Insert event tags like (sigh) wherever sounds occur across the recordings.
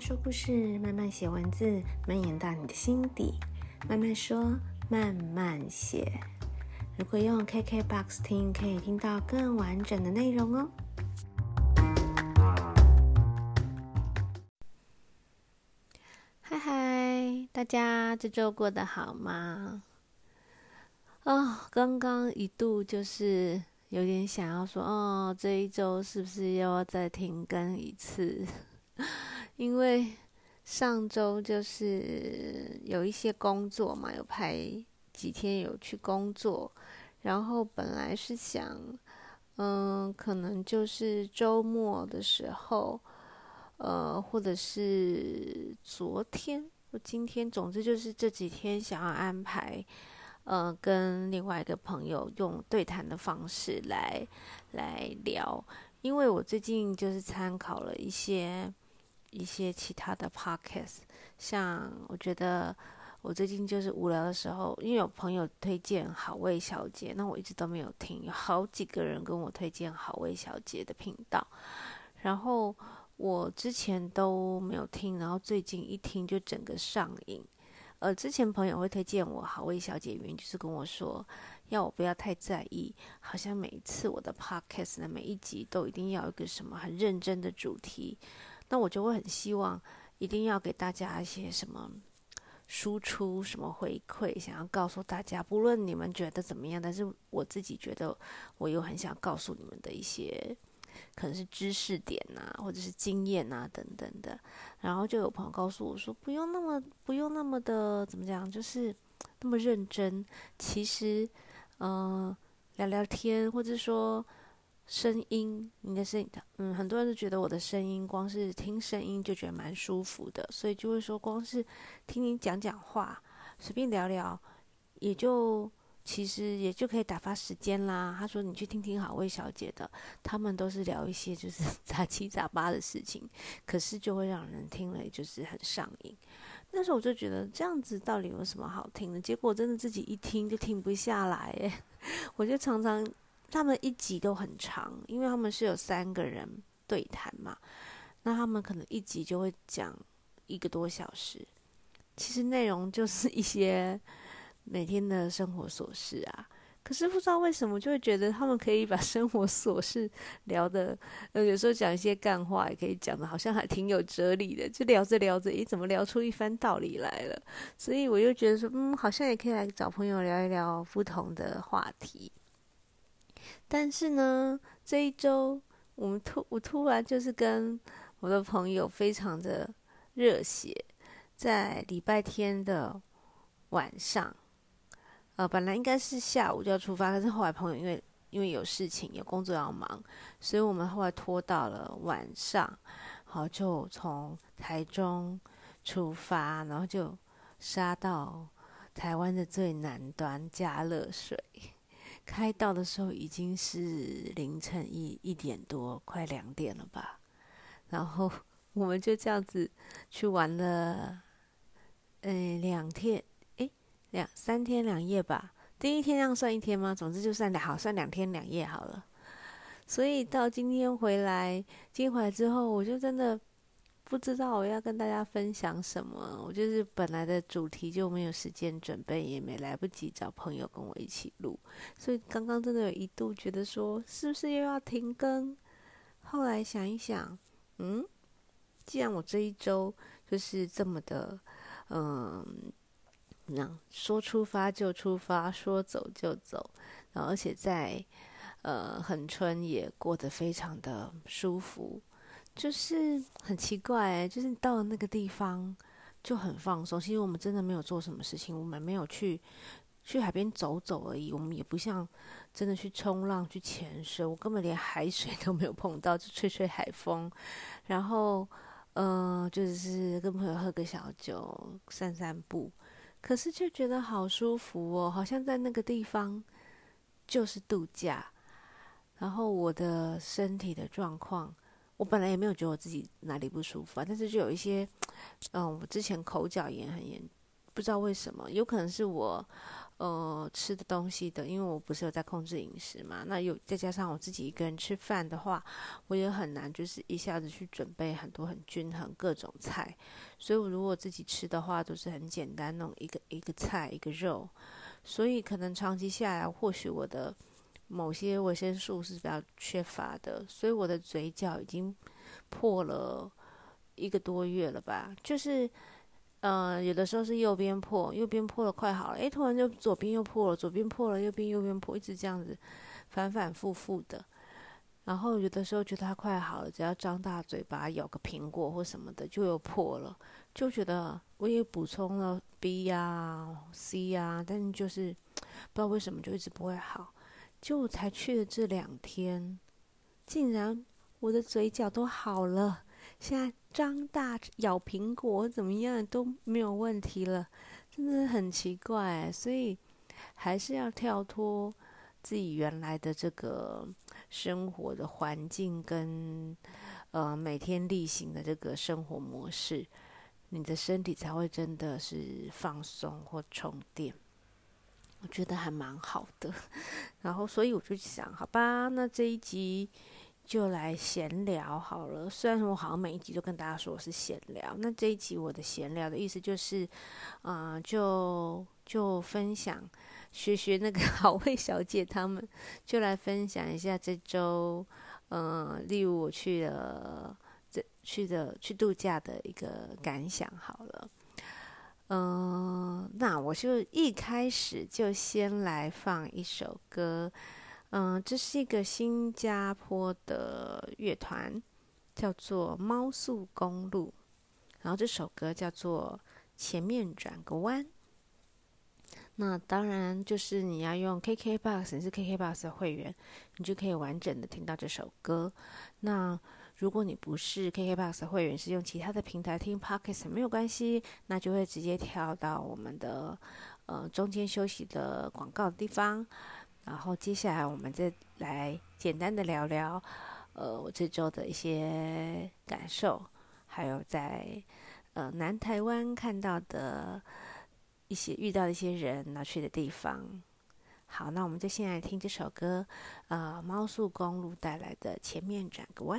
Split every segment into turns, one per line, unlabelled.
说故事，慢慢写文字，蔓延到你的心底。慢慢说，慢慢写。如果用 KKBOX 听，可以听到更完整的内容哦。嗨嗨，大家这周过得好吗？哦，刚刚一度就是有点想要说，哦，这一周是不是又要再停更一次？因为上周就是有一些工作嘛，有排几天有去工作，然后本来是想，嗯，可能就是周末的时候，呃，或者是昨天或今天，总之就是这几天想要安排，呃，跟另外一个朋友用对谈的方式来来聊，因为我最近就是参考了一些。一些其他的 podcast，像我觉得我最近就是无聊的时候，因为有朋友推荐好味小姐，那我一直都没有听，有好几个人跟我推荐好味小姐的频道，然后我之前都没有听，然后最近一听就整个上瘾。呃，之前朋友会推荐我好味小姐，原因就是跟我说，要我不要太在意，好像每一次我的 podcast 的每一集都一定要有一个什么很认真的主题。那我就会很希望，一定要给大家一些什么输出、什么回馈，想要告诉大家，不论你们觉得怎么样，但是我自己觉得，我有很想告诉你们的一些，可能是知识点呐，或者是经验呐等等的。然后就有朋友告诉我说，不用那么，不用那么的怎么讲，就是那么认真。其实，嗯、聊聊天，或者说。声音，你的声音，嗯，很多人都觉得我的声音，光是听声音就觉得蛮舒服的，所以就会说，光是听你讲讲话，随便聊聊，也就其实也就可以打发时间啦。他说，你去听听好魏小姐的，他们都是聊一些就是 (laughs) 杂七杂八的事情，可是就会让人听了就是很上瘾。那时候我就觉得这样子到底有什么好听的？结果真的自己一听就停不下来，诶，(laughs) 我就常常。他们一集都很长，因为他们是有三个人对谈嘛，那他们可能一集就会讲一个多小时。其实内容就是一些每天的生活琐事啊，可是不知道为什么就会觉得他们可以把生活琐事聊的，呃，有时候讲一些干话也可以讲的好像还挺有哲理的，就聊着聊着，诶，怎么聊出一番道理来了？所以我就觉得说，嗯，好像也可以来找朋友聊一聊不同的话题。但是呢，这一周我们突我突然就是跟我的朋友非常的热血，在礼拜天的晚上，呃，本来应该是下午就要出发，可是后来朋友因为因为有事情有工作要忙，所以我们后来拖到了晚上，好，就从台中出发，然后就杀到台湾的最南端加乐水。开到的时候已经是凌晨一一点多，快两点了吧。然后 (laughs) 我们就这样子去玩了，呃，两天，诶，两三天两夜吧。第一天这样算一天吗？总之就算，好，算两天两夜好了。所以到今天回来，今天回来之后，我就真的。不知道我要跟大家分享什么，我就是本来的主题就没有时间准备，也没来不及找朋友跟我一起录，所以刚刚真的有一度觉得说是不是又要停更？后来想一想，嗯，既然我这一周就是这么的，嗯，那说出发就出发，说走就走，然后而且在呃恒春也过得非常的舒服。就是很奇怪，就是到了那个地方就很放松。其实我们真的没有做什么事情，我们没有去去海边走走而已。我们也不像真的去冲浪、去潜水，我根本连海水 (laughs) 都没有碰到，就吹吹海风。然后，嗯、就是跟朋友喝个小酒、散散步，可是就觉得好舒服哦，好像在那个地方就是度假。然后我的身体的状况。我本来也没有觉得我自己哪里不舒服啊，但是就有一些，嗯，我之前口角炎很严，不知道为什么，有可能是我，呃吃的东西的，因为我不是有在控制饮食嘛，那有再加上我自己一个人吃饭的话，我也很难就是一下子去准备很多很均衡各种菜，所以我如果自己吃的话，都是很简单那种一个一个菜一个肉，所以可能长期下来，或许我的某些维生素是比较缺乏的，所以我的嘴角已经破了一个多月了吧，就是。呃，有的时候是右边破，右边破了快好了，诶，突然就左边又破了，左边破了，右边右边破，一直这样子反反复复的。然后有的时候觉得它快好了，只要张大嘴巴咬个苹果或什么的，就又破了，就觉得我也补充了 B 呀、C 呀、但就是不知道为什么就一直不会好。就才去了这两天，竟然我的嘴角都好了。现在张大咬苹果怎么样都没有问题了，真的很奇怪，所以还是要跳脱自己原来的这个生活的环境跟呃每天例行的这个生活模式，你的身体才会真的是放松或充电。我觉得还蛮好的，(laughs) 然后所以我就想，好吧，那这一集。就来闲聊好了。虽然我好像每一集都跟大家说我是闲聊，那这一集我的闲聊的意思就是，啊、就就分享学学那个 (laughs) 好味小姐他们，就来分享一下这周，嗯、例如我去了这去的去度假的一个感想好了。嗯、那我就一开始就先来放一首歌。嗯，这是一个新加坡的乐团，叫做猫速公路。然后这首歌叫做《前面转个弯》。那当然就是你要用 KKBOX，你是 KKBOX 的会员，你就可以完整的听到这首歌。那如果你不是 KKBOX 的会员，是用其他的平台听 Podcast 没有关系，那就会直接跳到我们的呃中间休息的广告的地方。然后接下来我们再来简单的聊聊，呃，我这周的一些感受，还有在呃南台湾看到的一些遇到的一些人，拿去的地方。好，那我们就先来听这首歌，呃，猫速公路带来的《前面转个弯》。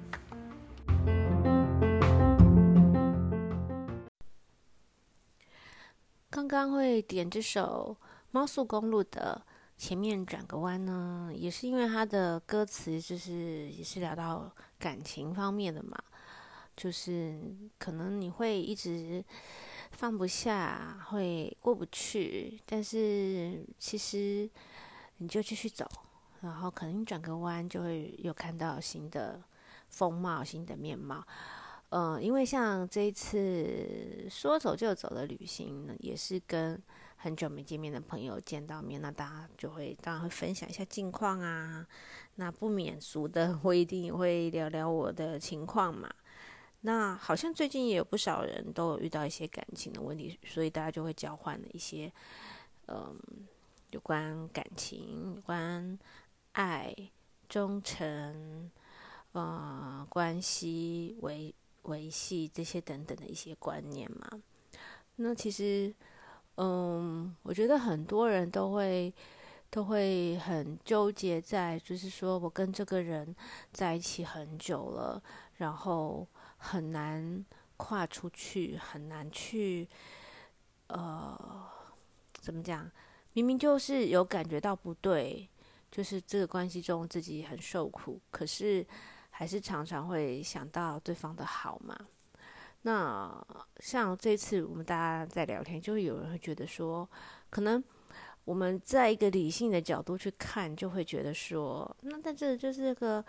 刚会点这首《猫速公路》的。前面转个弯呢，也是因为它的歌词就是也是聊到感情方面的嘛，就是可能你会一直放不下，会过不去，但是其实你就继续走，然后可能你转个弯就会有看到新的风貌、新的面貌。呃，因为像这一次说走就走的旅行呢，也是跟。很久没见面的朋友见到面，那大家就会当然会分享一下近况啊。那不免俗的，我一定会聊聊我的情况嘛。那好像最近也有不少人都有遇到一些感情的问题，所以大家就会交换了一些，嗯，有关感情、有关爱、忠诚、呃，关系维维系这些等等的一些观念嘛。那其实。嗯，我觉得很多人都会都会很纠结在，就是说我跟这个人在一起很久了，然后很难跨出去，很难去，呃，怎么讲？明明就是有感觉到不对，就是这个关系中自己很受苦，可是还是常常会想到对方的好嘛。那像这次我们大家在聊天，就会有人会觉得说，可能我们在一个理性的角度去看，就会觉得说，那但这就是个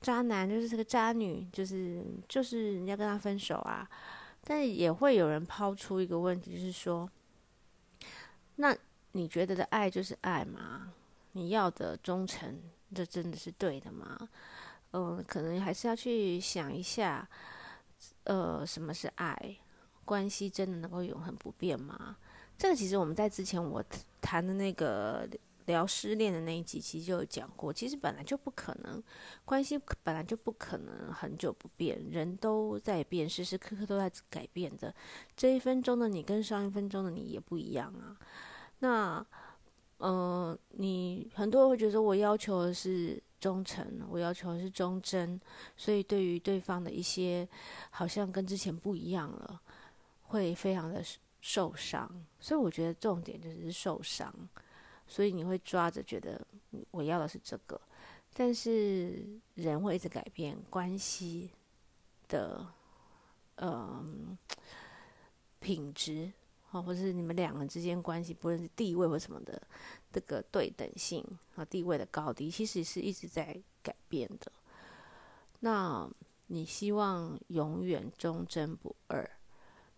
渣男，就是这个渣女，就是就是人家跟他分手啊。但也会有人抛出一个问题，就是说，那你觉得的爱就是爱吗？你要的忠诚，这真的是对的吗？嗯、可能还是要去想一下，呃，什么是爱？关系真的能够永恒不变吗？这个其实我们在之前我谈的那个聊失恋的那一集，其实就有讲过。其实本来就不可能，关系本来就不可能很久不变，人都在变，时时刻刻都在改变的。这一分钟的你跟上一分钟的你也不一样啊。那，嗯、呃，你很多人会觉得我要求的是忠诚，我要求是忠贞，所以对于对方的一些好像跟之前不一样了。会非常的受伤，所以我觉得重点就是受伤，所以你会抓着觉得我要的是这个，但是人会一直改变关系的，嗯，品质啊，或是你们两个之间关系，不论是地位或什么的，这个对等性和地位的高低，其实是一直在改变的。那你希望永远忠贞不二？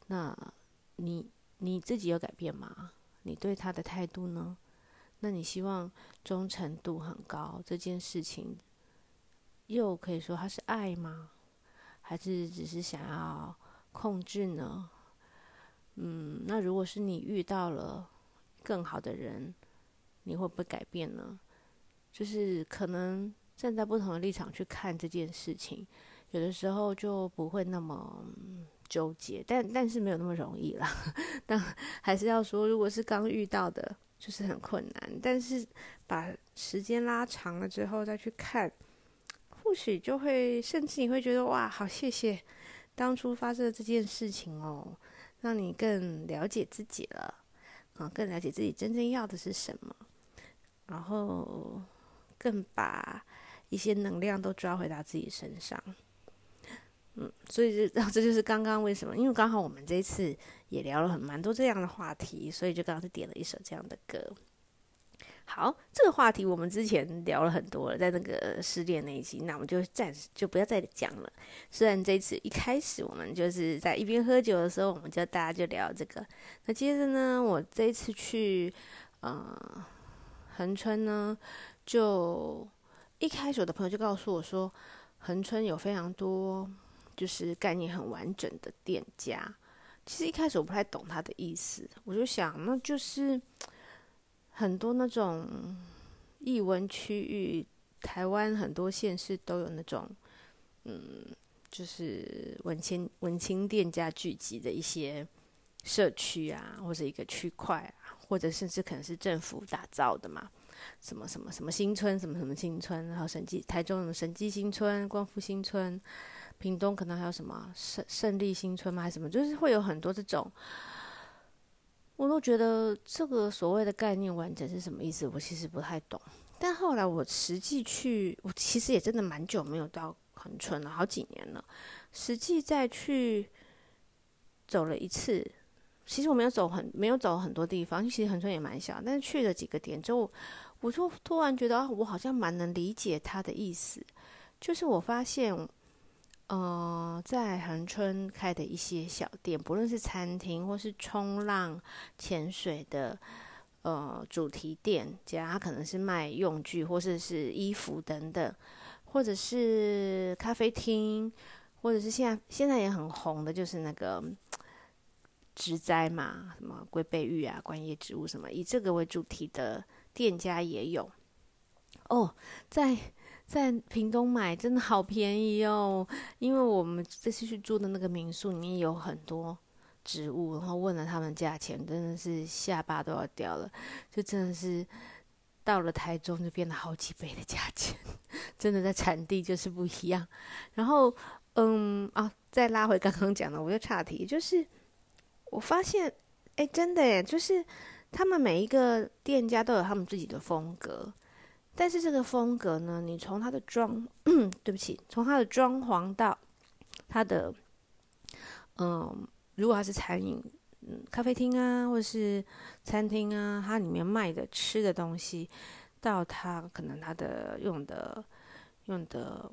那你你自己有改变吗？你对他的态度呢？那你希望忠诚度很高这件事情，又可以说他是爱吗？还是只是想要控制呢？嗯，那如果是你遇到了更好的人，你会不会改变呢？就是可能站在不同的立场去看这件事情，有的时候就不会那么。纠结，但但是没有那么容易啦。(laughs) 但还是要说，如果是刚遇到的，就是很困难。但是把时间拉长了之后再去看，或许就会，甚至你会觉得哇，好谢谢当初发生的这件事情哦，让你更了解自己了，啊，更了解自己真正要的是什么，然后更把一些能量都抓回到自己身上。嗯，所以这 (laughs) 这就是刚刚为什么，因为刚好我们这一次也聊了很蛮多这样的话题，所以就刚刚是点了一首这样的歌。好，这个话题我们之前聊了很多了，在那个失恋那一期，那我们就暂时就不要再讲了。虽然这次一开始我们就是在一边喝酒的时候，我们就大家就聊这个。那接着呢，我这一次去呃恒春呢，就一开始我的朋友就告诉我说，恒春有非常多。就是概念很完整的店家，其实一开始我不太懂他的意思，我就想，那就是很多那种艺文区域，台湾很多县市都有那种，嗯，就是文青文青店家聚集的一些社区啊，或者一个区块啊，或者甚至可能是政府打造的嘛，什么什么什么新村，什么什么新村，然后审计台中什么审计新村、光复新村。屏东可能还有什么胜胜利新村吗？还是什么？就是会有很多这种，我都觉得这个所谓的概念完整是什么意思？我其实不太懂。但后来我实际去，我其实也真的蛮久没有到恒春了，好几年了。实际再去走了一次，其实我没有走很没有走很多地方，其实恒春也蛮小，但是去了几个点之后，我就突然觉得啊我好像蛮能理解他的意思，就是我发现。呃，在恒春开的一些小店，不论是餐厅或是冲浪、潜水的呃主题店家，它可能是卖用具或者是，是衣服等等，或者是咖啡厅，或者是现在现在也很红的，就是那个植栽嘛，什么龟背玉啊、观叶植物什么，以这个为主题的店家也有哦，在。在屏东买真的好便宜哦，因为我们这次去住的那个民宿里面有很多植物，然后问了他们价钱，真的是下巴都要掉了，就真的是到了台中就变了好几倍的价钱，真的在产地就是不一样。然后，嗯啊，再拉回刚刚讲的，我就岔题，就是我发现，哎，真的耶，就是他们每一个店家都有他们自己的风格。但是这个风格呢，你从它的装，(clears throat) 对不起，从它的装潢到它的，嗯，如果它是餐饮，嗯，咖啡厅啊，或者是餐厅啊，它里面卖的吃的东西，到它可能它的用的用的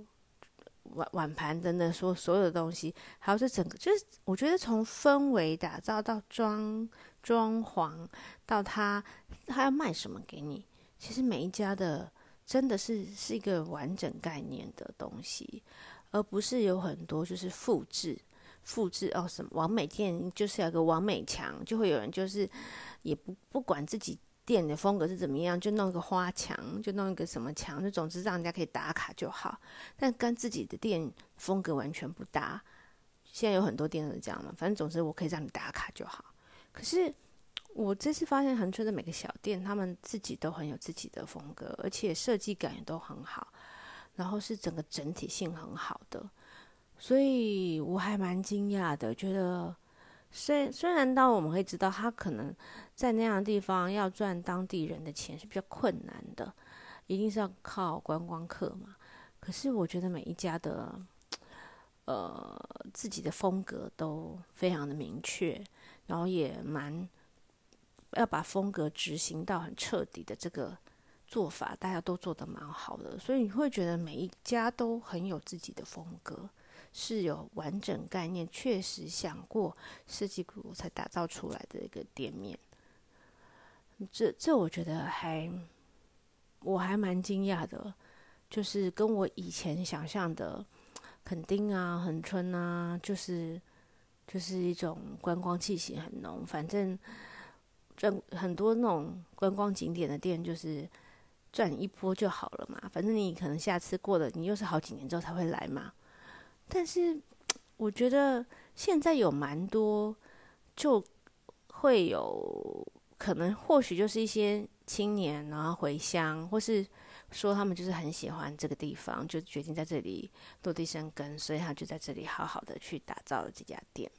碗碗盘等等，说所有的东西，还有这整个，就是我觉得从氛围打造到装装潢，到他他要卖什么给你。其实每一家的真的是是一个完整概念的东西，而不是有很多就是复制、复制哦什么王美店就是有个王美墙，就会有人就是也不不管自己店的风格是怎么样，就弄一个花墙，就弄一个什么墙，就总之让人家可以打卡就好，但跟自己的店风格完全不搭。现在有很多店都是这样嘛，反正总之我可以让你打卡就好。可是我这次发现恒春的每个小店，他们自己都很有自己的风格，而且设计感也都很好，然后是整个整体性很好的，所以我还蛮惊讶的。觉得虽虽然当我们会知道他可能在那样的地方要赚当地人的钱是比较困难的，一定是要靠观光客嘛。可是我觉得每一家的。呃，自己的风格都非常的明确，然后也蛮要把风格执行到很彻底的这个做法，大家都做得蛮好的，所以你会觉得每一家都很有自己的风格，是有完整概念，确实想过设计过才打造出来的一个店面。这这我觉得还我还蛮惊讶的，就是跟我以前想象的。垦丁啊，恒春啊，就是就是一种观光气息很浓。反正赚很多那种观光景点的店，就是赚一波就好了嘛。反正你可能下次过了，你又是好几年之后才会来嘛。但是我觉得现在有蛮多，就会有可能，或许就是一些青年然后回乡，或是。说他们就是很喜欢这个地方，就决定在这里落地生根，所以他就在这里好好的去打造了这家店。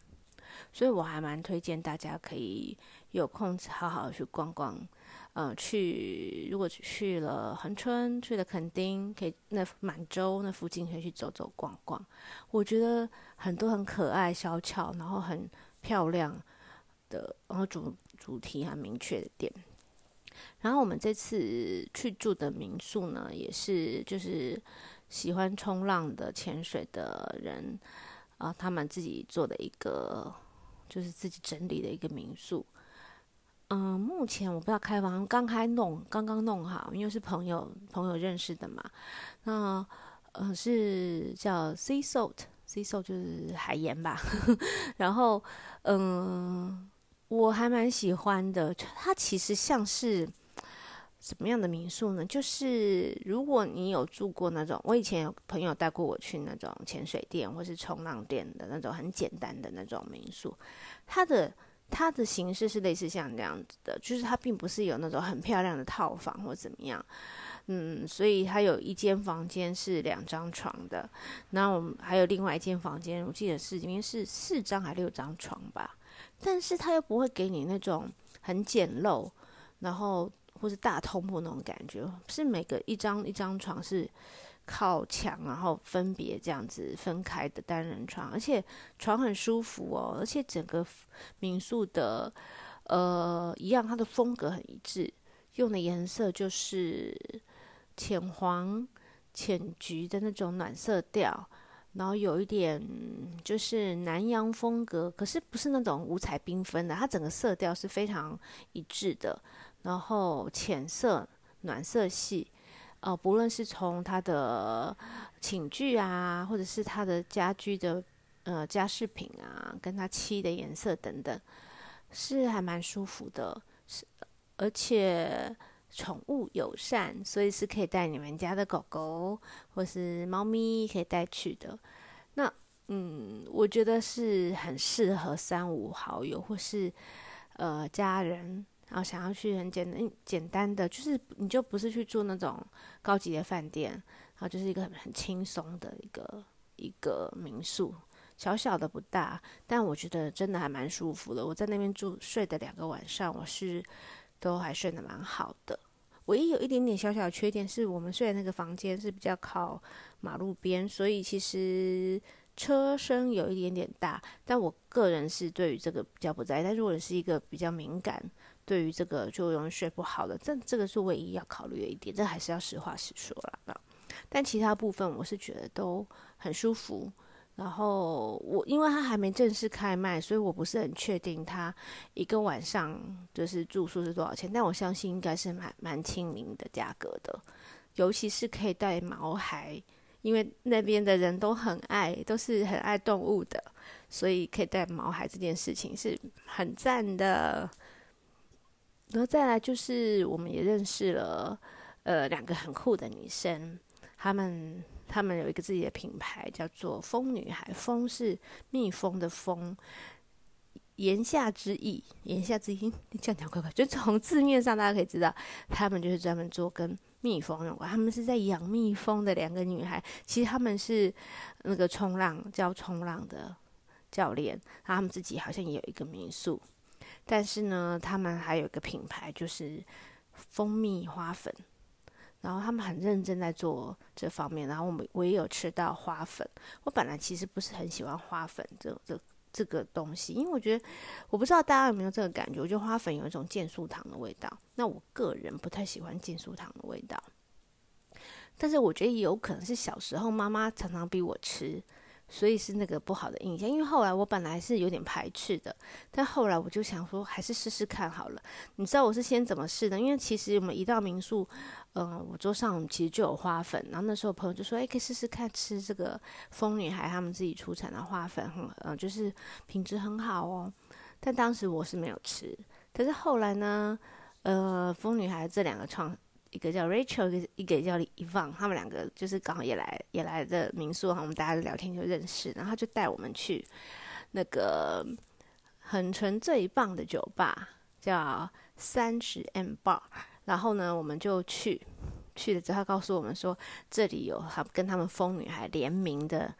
所以我还蛮推荐大家可以有空好好去逛逛，呃，去如果去了恒春，去了垦丁，可以那满洲那附近可以去走走逛逛。我觉得很多很可爱、小巧，然后很漂亮的，然后主主题很明确的店。然后我们这次去住的民宿呢，也是就是喜欢冲浪的潜水的人啊、他们自己做的一个，就是自己整理的一个民宿。嗯，目前我不知道开房刚开弄，刚刚弄好，因为是朋友朋友认识的嘛。那呃是叫 Sea Salt，Sea Salt 就是海盐吧。(laughs) 然后嗯，我还蛮喜欢的，它其实像是。什么样的民宿呢？就是如果你有住过那种，我以前有朋友带过我去那种潜水店或是冲浪店的那种很简单的那种民宿，它的它的形式是类似像这样子的，就是它并不是有那种很漂亮的套房或怎么样，嗯，所以它有一间房间是两张床的，然后我们还有另外一间房间，我记得是里面是四张还六张床吧，但是它又不会给你那种很简陋，然后。或是大通铺那种感觉，是每个一张一张床是靠墙，然后分别这样子分开的单人床，而且床很舒服哦，而且整个民宿的呃一样，它的风格很一致，用的颜色就是浅黄、浅橘的那种暖色调，然后有一点就是南洋风格，可是不是那种五彩缤纷的，它整个色调是非常一致的。然后浅色、暖色系，呃，不论是从它的寝具啊，或者是它的家居的呃家饰品啊，跟它漆的颜色等等，是还蛮舒服的。是，而且宠物友善，所以是可以带你们家的狗狗或是猫咪可以带去的。那嗯，我觉得是很适合三五好友或是呃家人。然后想要去很简单、简单的，就是你就不是去住那种高级的饭店，然后就是一个很很轻松的一个一个民宿，小小的不大，但我觉得真的还蛮舒服的。我在那边住睡的两个晚上，我是都还睡得蛮好的。唯一有一点点小小的缺点是我们睡的那个房间是比较靠马路边，所以其实车声有一点点大。但我个人是对于这个比较不在意，但如果是一个比较敏感。对于这个就容易睡不好的，这这个是唯一要考虑的一点，这还是要实话实说了。但其他部分我是觉得都很舒服。然后我因为它还没正式开卖，所以我不是很确定它一个晚上就是住宿是多少钱。但我相信应该是蛮蛮亲民的价格的。尤其是可以带毛孩，因为那边的人都很爱，都是很爱动物的，所以可以带毛孩这件事情是很赞的。然后再来就是，我们也认识了呃两个很酷的女生，她们她们有一个自己的品牌，叫做“蜂女孩”，蜂是蜜蜂的蜂。言下之意，言下之意，你 (laughs) 这样讲快快，就从字面上大家可以知道，他们就是专门做跟蜜蜂有关。他们是在养蜜蜂的两个女孩，其实他们是那个冲浪教冲浪的教练，他们自己好像也有一个民宿，但是呢，他们还有一个品牌就是蜂蜜花粉，然后他们很认真在做这方面。然后我们我也有吃到花粉，我本来其实不是很喜欢花粉这这。这个东西，因为我觉得，我不知道大家有没有这个感觉，我觉得花粉有一种健素糖的味道。那我个人不太喜欢健素糖的味道，但是我觉得也有可能是小时候妈妈常常逼我吃。所以是那个不好的印象，因为后来我本来是有点排斥的，但后来我就想说，还是试试看好了。你知道我是先怎么试的？因为其实我们一到民宿，嗯、我桌上其实就有花粉，然后那时候朋友就说，哎，可以试试看吃这个疯女孩他们自己出产的花粉，嗯、就是品质很好哦。但当时我是没有吃，可是后来呢，呃，疯女孩这两个创。一个叫 Rachel，一个一个叫 y v o n 他们两个就是刚好也来也来的民宿，哈，我们大家聊天就认识，然后就带我们去那个很纯最棒的酒吧，叫三十 M Bar，然后呢，我们就去去了之后，他告诉我们说这里有他跟他们疯女孩联名的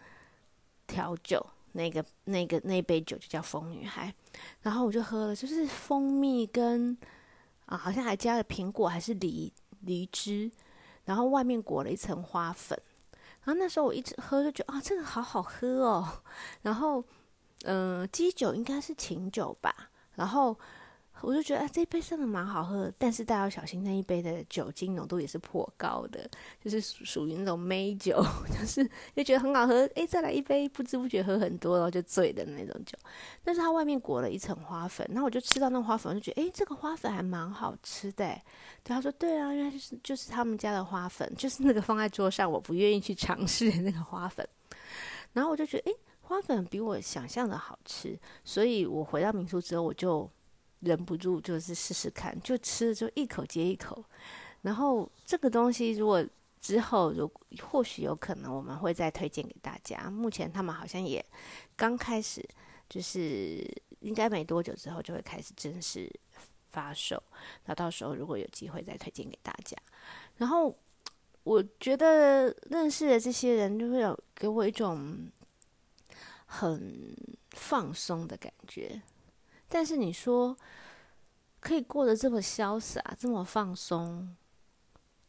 调酒，那个那个那杯酒就叫疯女孩，然后我就喝了，就是蜂蜜跟啊，好像还加了苹果还是梨。梨汁，然后外面裹了一层花粉，然后那时候我一直喝就觉得啊，这个好好喝哦。然后，嗯、呃，基酒应该是琴酒吧，然后。我就觉得啊，这一杯真的蛮好喝，但是大家要小心，那一杯的酒精浓度也是颇高的，就是属于那种梅酒，(laughs) 就是就觉得很好喝，诶，再来一杯，不知不觉喝很多，然后就醉的那种酒。但是它外面裹了一层花粉，然后我就吃到那花粉，我就觉得，诶，这个花粉还蛮好吃的。对，他说，对啊，原来就是就是他们家的花粉，就是那个放在桌上我不愿意去尝试的那个花粉。然后我就觉得，诶，花粉比我想象的好吃，所以我回到民宿之后，我就。忍不住就是试试看，就吃就一口接一口。然后这个东西如果之后如或许有可能我们会再推荐给大家。目前他们好像也刚开始，就是应该没多久之后就会开始正式发售。那到时候如果有机会再推荐给大家。然后我觉得认识的这些人就会有给我一种很放松的感觉。但是你说可以过得这么潇洒、这么放松，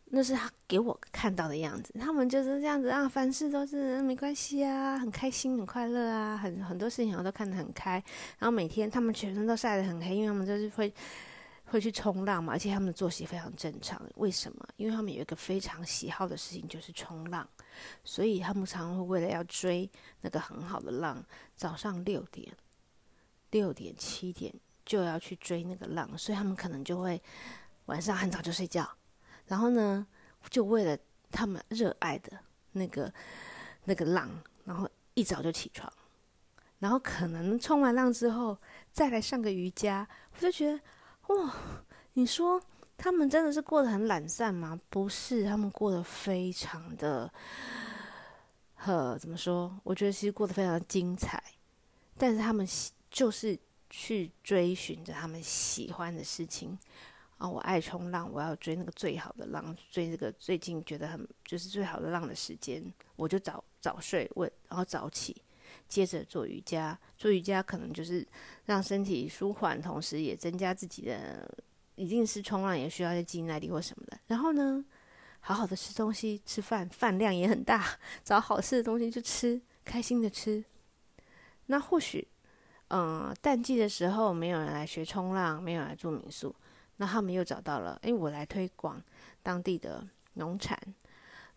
那是他给我看到的样子。他们就是这样子啊，凡事都是没关系啊，很开心、很快乐啊，很很多事情我都看得很开。然后每天他们全身都晒得很黑，因为他们就是会会去冲浪嘛，而且他们的作息非常正常。为什么？因为他们有一个非常喜好的事情就是冲浪，所以他们常常会为了要追那个很好的浪，早上六点。六点七点就要去追那个浪，所以他们可能就会晚上很早就睡觉，然后呢，就为了他们热爱的那个那个浪，然后一早就起床，然后可能冲完浪之后再来上个瑜伽，我就觉得哇，你说他们真的是过得很懒散吗？不是，他们过得非常的，呵，怎么说？我觉得其实过得非常精彩，但是他们。就是去追寻着他们喜欢的事情啊！我爱冲浪，我要追那个最好的浪，追这个最近觉得很就是最好的浪的时间，我就早早睡，我然后早起，接着做瑜伽。做瑜伽可能就是让身体舒缓，同时也增加自己的，一定是冲浪也需要一些肌耐力或什么的。然后呢，好好的吃东西，吃饭饭量也很大，(laughs) 找好吃的东西就吃，开心的吃。那或许。嗯，淡季的时候没有人来学冲浪，没有人来住民宿，那他们又找到了，诶，我来推广当地的农产，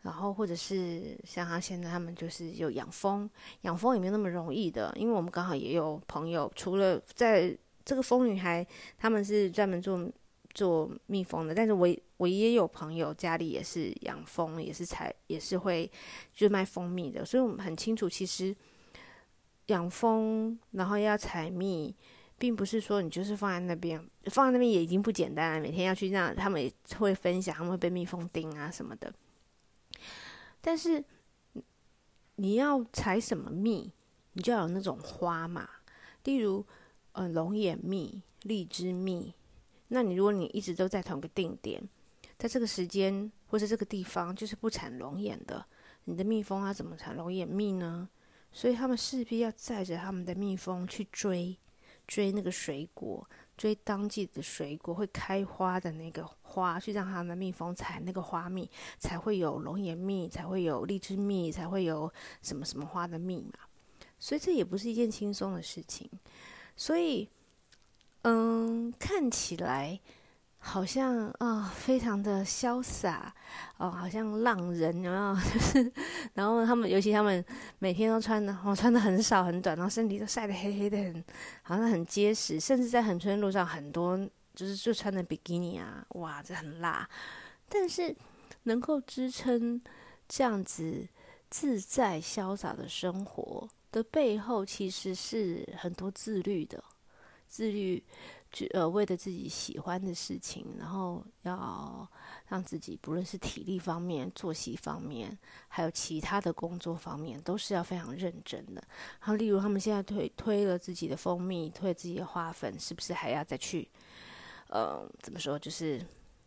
然后或者是像他现在他们就是有养蜂，养蜂也没有那么容易的，因为我们刚好也有朋友，除了在这个蜂女孩，他们是专门做做蜜蜂的，但是我我也有朋友家里也是养蜂，也是采，也是会就是卖蜂蜜的，所以我们很清楚，其实养蜂然后要采蜜，并不是说你就是放在那边，放在那边也已经不简单了，每天要去让他们会分享，他们会被蜜蜂叮啊什么的，但是你要采什么蜜，你就要有那种花嘛，例如呃龙眼蜜、荔枝蜜。那你如果你一直都在同一个定点，在这个时间或是这个地方就是不产龙眼的，你的蜜蜂要怎么产龙眼蜜呢？所以他们势必要载着他们的蜜蜂去追，追那个水果，追当季的水果会开花的那个花，去让他们的蜜蜂采那个花蜜，才会有龙眼蜜，才会有荔枝蜜，才会有什么什么花的蜜嘛。所以这也不是一件轻松的事情，所以。嗯，看起来好像啊、非常的潇洒哦，好像浪人，有没有？就是，(laughs) 然后他们，尤其他们每天都穿的，哦，穿的很少很短，然后身体都晒得黑黑的很，好像很结实，甚至在横春路上很多就是就穿的比基尼啊，哇，这很辣。但是能够支撑这样子自在潇洒的生活的背后，其实是很多自律的。自律，就呃为了自己喜欢的事情，然后要让自己不论是体力方面、作息方面，还有其他的工作方面，都是要非常认真的。然后，例如他们现在推推了自己的蜂蜜，推了自己的花粉，是不是还要再去，呃，怎么说？就是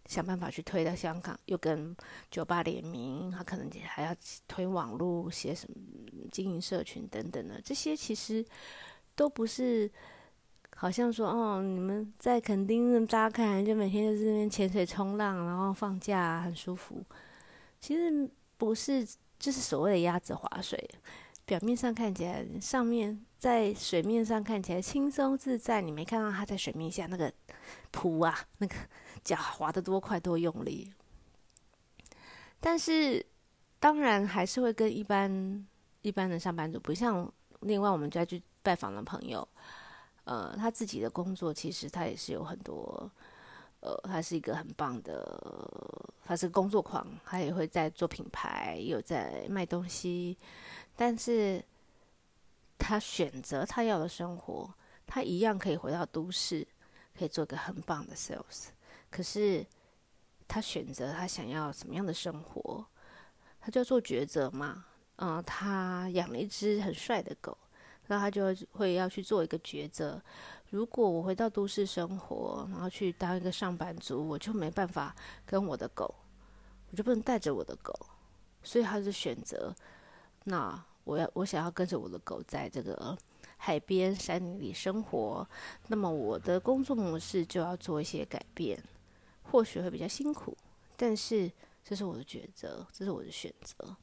想办法去推到香港，又跟酒吧联名，他可能还要推网络、写什么经营社群等等的，这些其实都不是。好像说哦，你们在垦丁那扎看，就每天就在这边潜水冲浪，然后放假很舒服。其实不是，就是所谓的鸭子划水，表面上看起来上面在水面上看起来轻松自在，你没看到他在水面下那个扑啊，那个脚划得多快多用力。但是当然还是会跟一般一般的上班族不像。另外，我们再去拜访的朋友。呃，他自己的工作其实他也是有很多，呃，他是一个很棒的，他是工作狂，他也会在做品牌，也有在卖东西，但是他选择他要的生活，他一样可以回到都市，可以做个很棒的 sales，可是他选择他想要什么样的生活，他就做抉择嘛，嗯、他养了一只很帅的狗。那他就会要去做一个抉择。如果我回到都市生活，然后去当一个上班族，我就没办法跟我的狗，我就不能带着我的狗，所以他就选择。那我要我想要跟着我的狗在这个海边山林里生活，那么我的工作模式就要做一些改变，或许会比较辛苦，但是这是我的抉择，这是我的选择。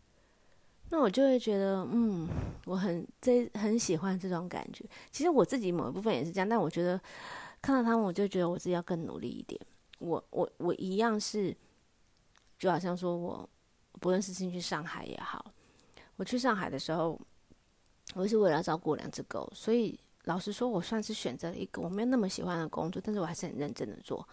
那我就会觉得，嗯，我很这很喜欢这种感觉。其实我自己某一部分也是这样，但我觉得看到他们，我就觉得我自己要更努力一点。我我我一样是，就好像说我不论是进去上海也好，我去上海的时候，我是为了照顾两只狗，所以老实说，我算是选择了一个我没有那么喜欢的工作，但是我还是很认真的做。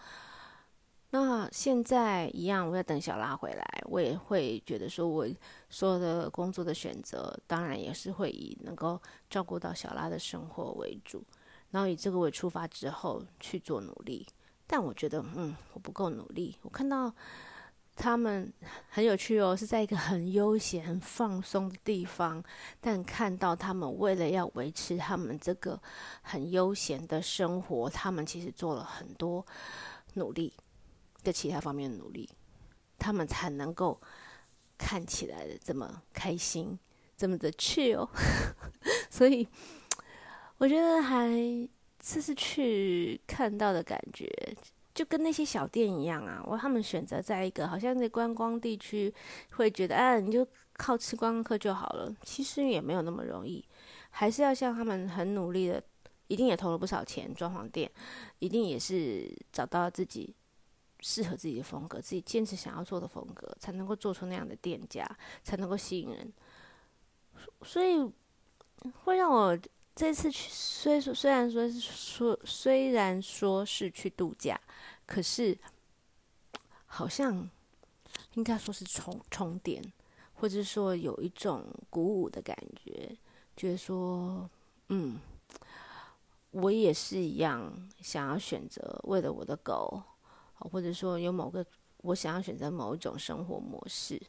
那现在一样，我要等小拉回来，我也会觉得说，我所有的工作的选择，当然也是会以能够照顾到小拉的生活为主，然后以这个为出发之后去做努力。但我觉得，嗯，我不够努力。我看到他们很有趣哦，是在一个很悠闲、很放松的地方，但看到他们为了要维持他们这个很悠闲的生活，他们其实做了很多努力。在其他方面的努力，他们才能够看起来的这么开心，这么的 chill。(laughs) 所以我觉得还这次去看到的感觉，就跟那些小店一样啊。我他们选择在一个好像在观光地区，会觉得啊，你就靠吃观光客就好了。其实也没有那么容易，还是要像他们很努力的，一定也投了不少钱装潢店，一定也是找到自己。适合自己的风格，自己坚持想要做的风格，才能够做出那样的店家，才能够吸引人。所以会让我这次去，虽说虽然说是说虽然说是去度假，可是好像应该说是充充电，或者说有一种鼓舞的感觉，觉得说，嗯，我也是一样，想要选择为了我的狗，或者说有某个我想要选择某一种生活模式。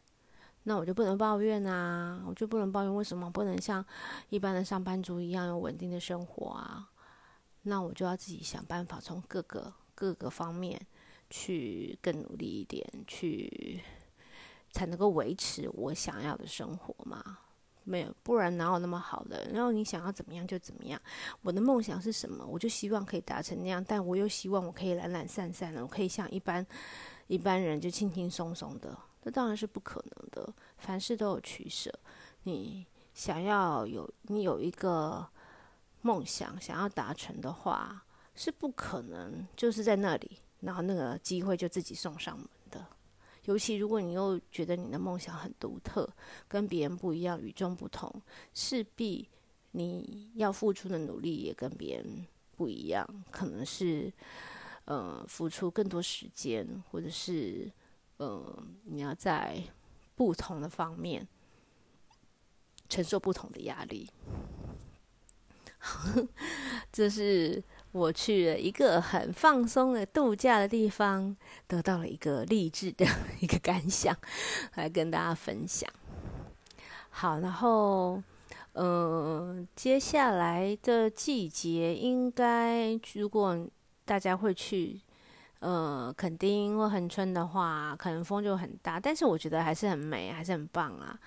那我就不能抱怨啊，我就不能抱怨为什么不能像一般的上班族一样有稳定的生活啊？那我就要自己想办法，从各个各个方面去更努力一点，去才能够维持我想要的生活嘛。没有，不然哪有那么好的？然后你想要怎么样就怎么样。我的梦想是什么？我就希望可以达成那样，但我又希望我可以懒懒散散的，我可以像一般一般人就轻轻松松的。这当然是不可能的，凡事都有取舍。你想要有，你有一个梦想，想要达成的话，是不可能就是在那里，然后那个机会就自己送上门。尤其如果你又觉得你的梦想很独特，跟别人不一样，与众不同，势必你要付出的努力也跟别人不一样，可能是呃付出更多时间，或者是。嗯，你要在不同的方面承受不同的压力。(laughs) 这是我去了一个很放松的度假的地方，得到了一个励志的 (laughs) 一个感想，来跟大家分享。好，然后嗯，接下来的季节应该，如果大家会去。呃，垦丁或恒春的话，可能风就很大，但是我觉得还是很美，还是很棒啊。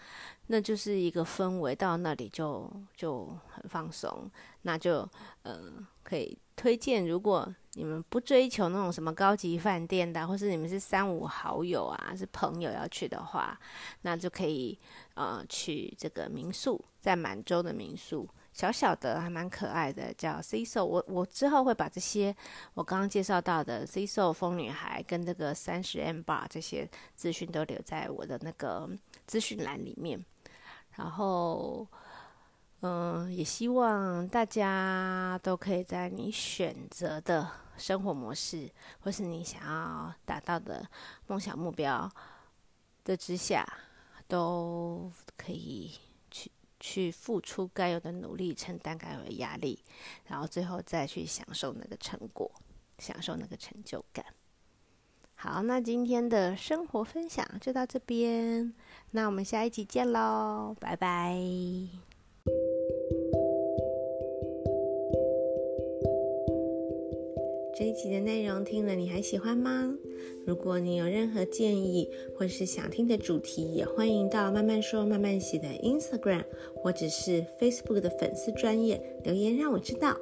那就是一个氛围，到那里就就很放松。那就呃，可以推荐，如果你们不追求那种什么高级饭店的，或是你们是三五好友啊，是朋友要去的话，那就可以呃去这个民宿，在满洲的民宿。小小的还蛮可爱的，叫 Cecil。我我之后会把这些我刚刚介绍到的 Cecil 疯女孩跟这个三十 M Bar 这些资讯都留在我的那个资讯栏里面。然后，嗯，也希望大家都可以在你选择的生活模式，或是你想要达到的梦想目标的之下，都可以。去去付出该有的努力，承担该有的压力，然后最后再去享受那个成果，享受那个成就感。好，那今天的生活分享就到这边，那我们下一集见喽，拜拜。这一集的内容听了你还喜欢吗？如果你有任何建议或是想听的主题，也欢迎到慢慢说慢慢写的 Instagram 或者是 Facebook 的粉丝专页留言让我知道。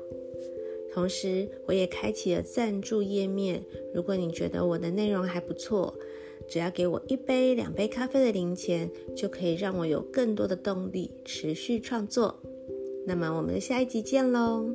同时，我也开启了赞助页面，如果你觉得我的内容还不错，只要给我一杯、两杯咖啡的零钱，就可以让我有更多的动力持续创作。那么，我们下一集见喽！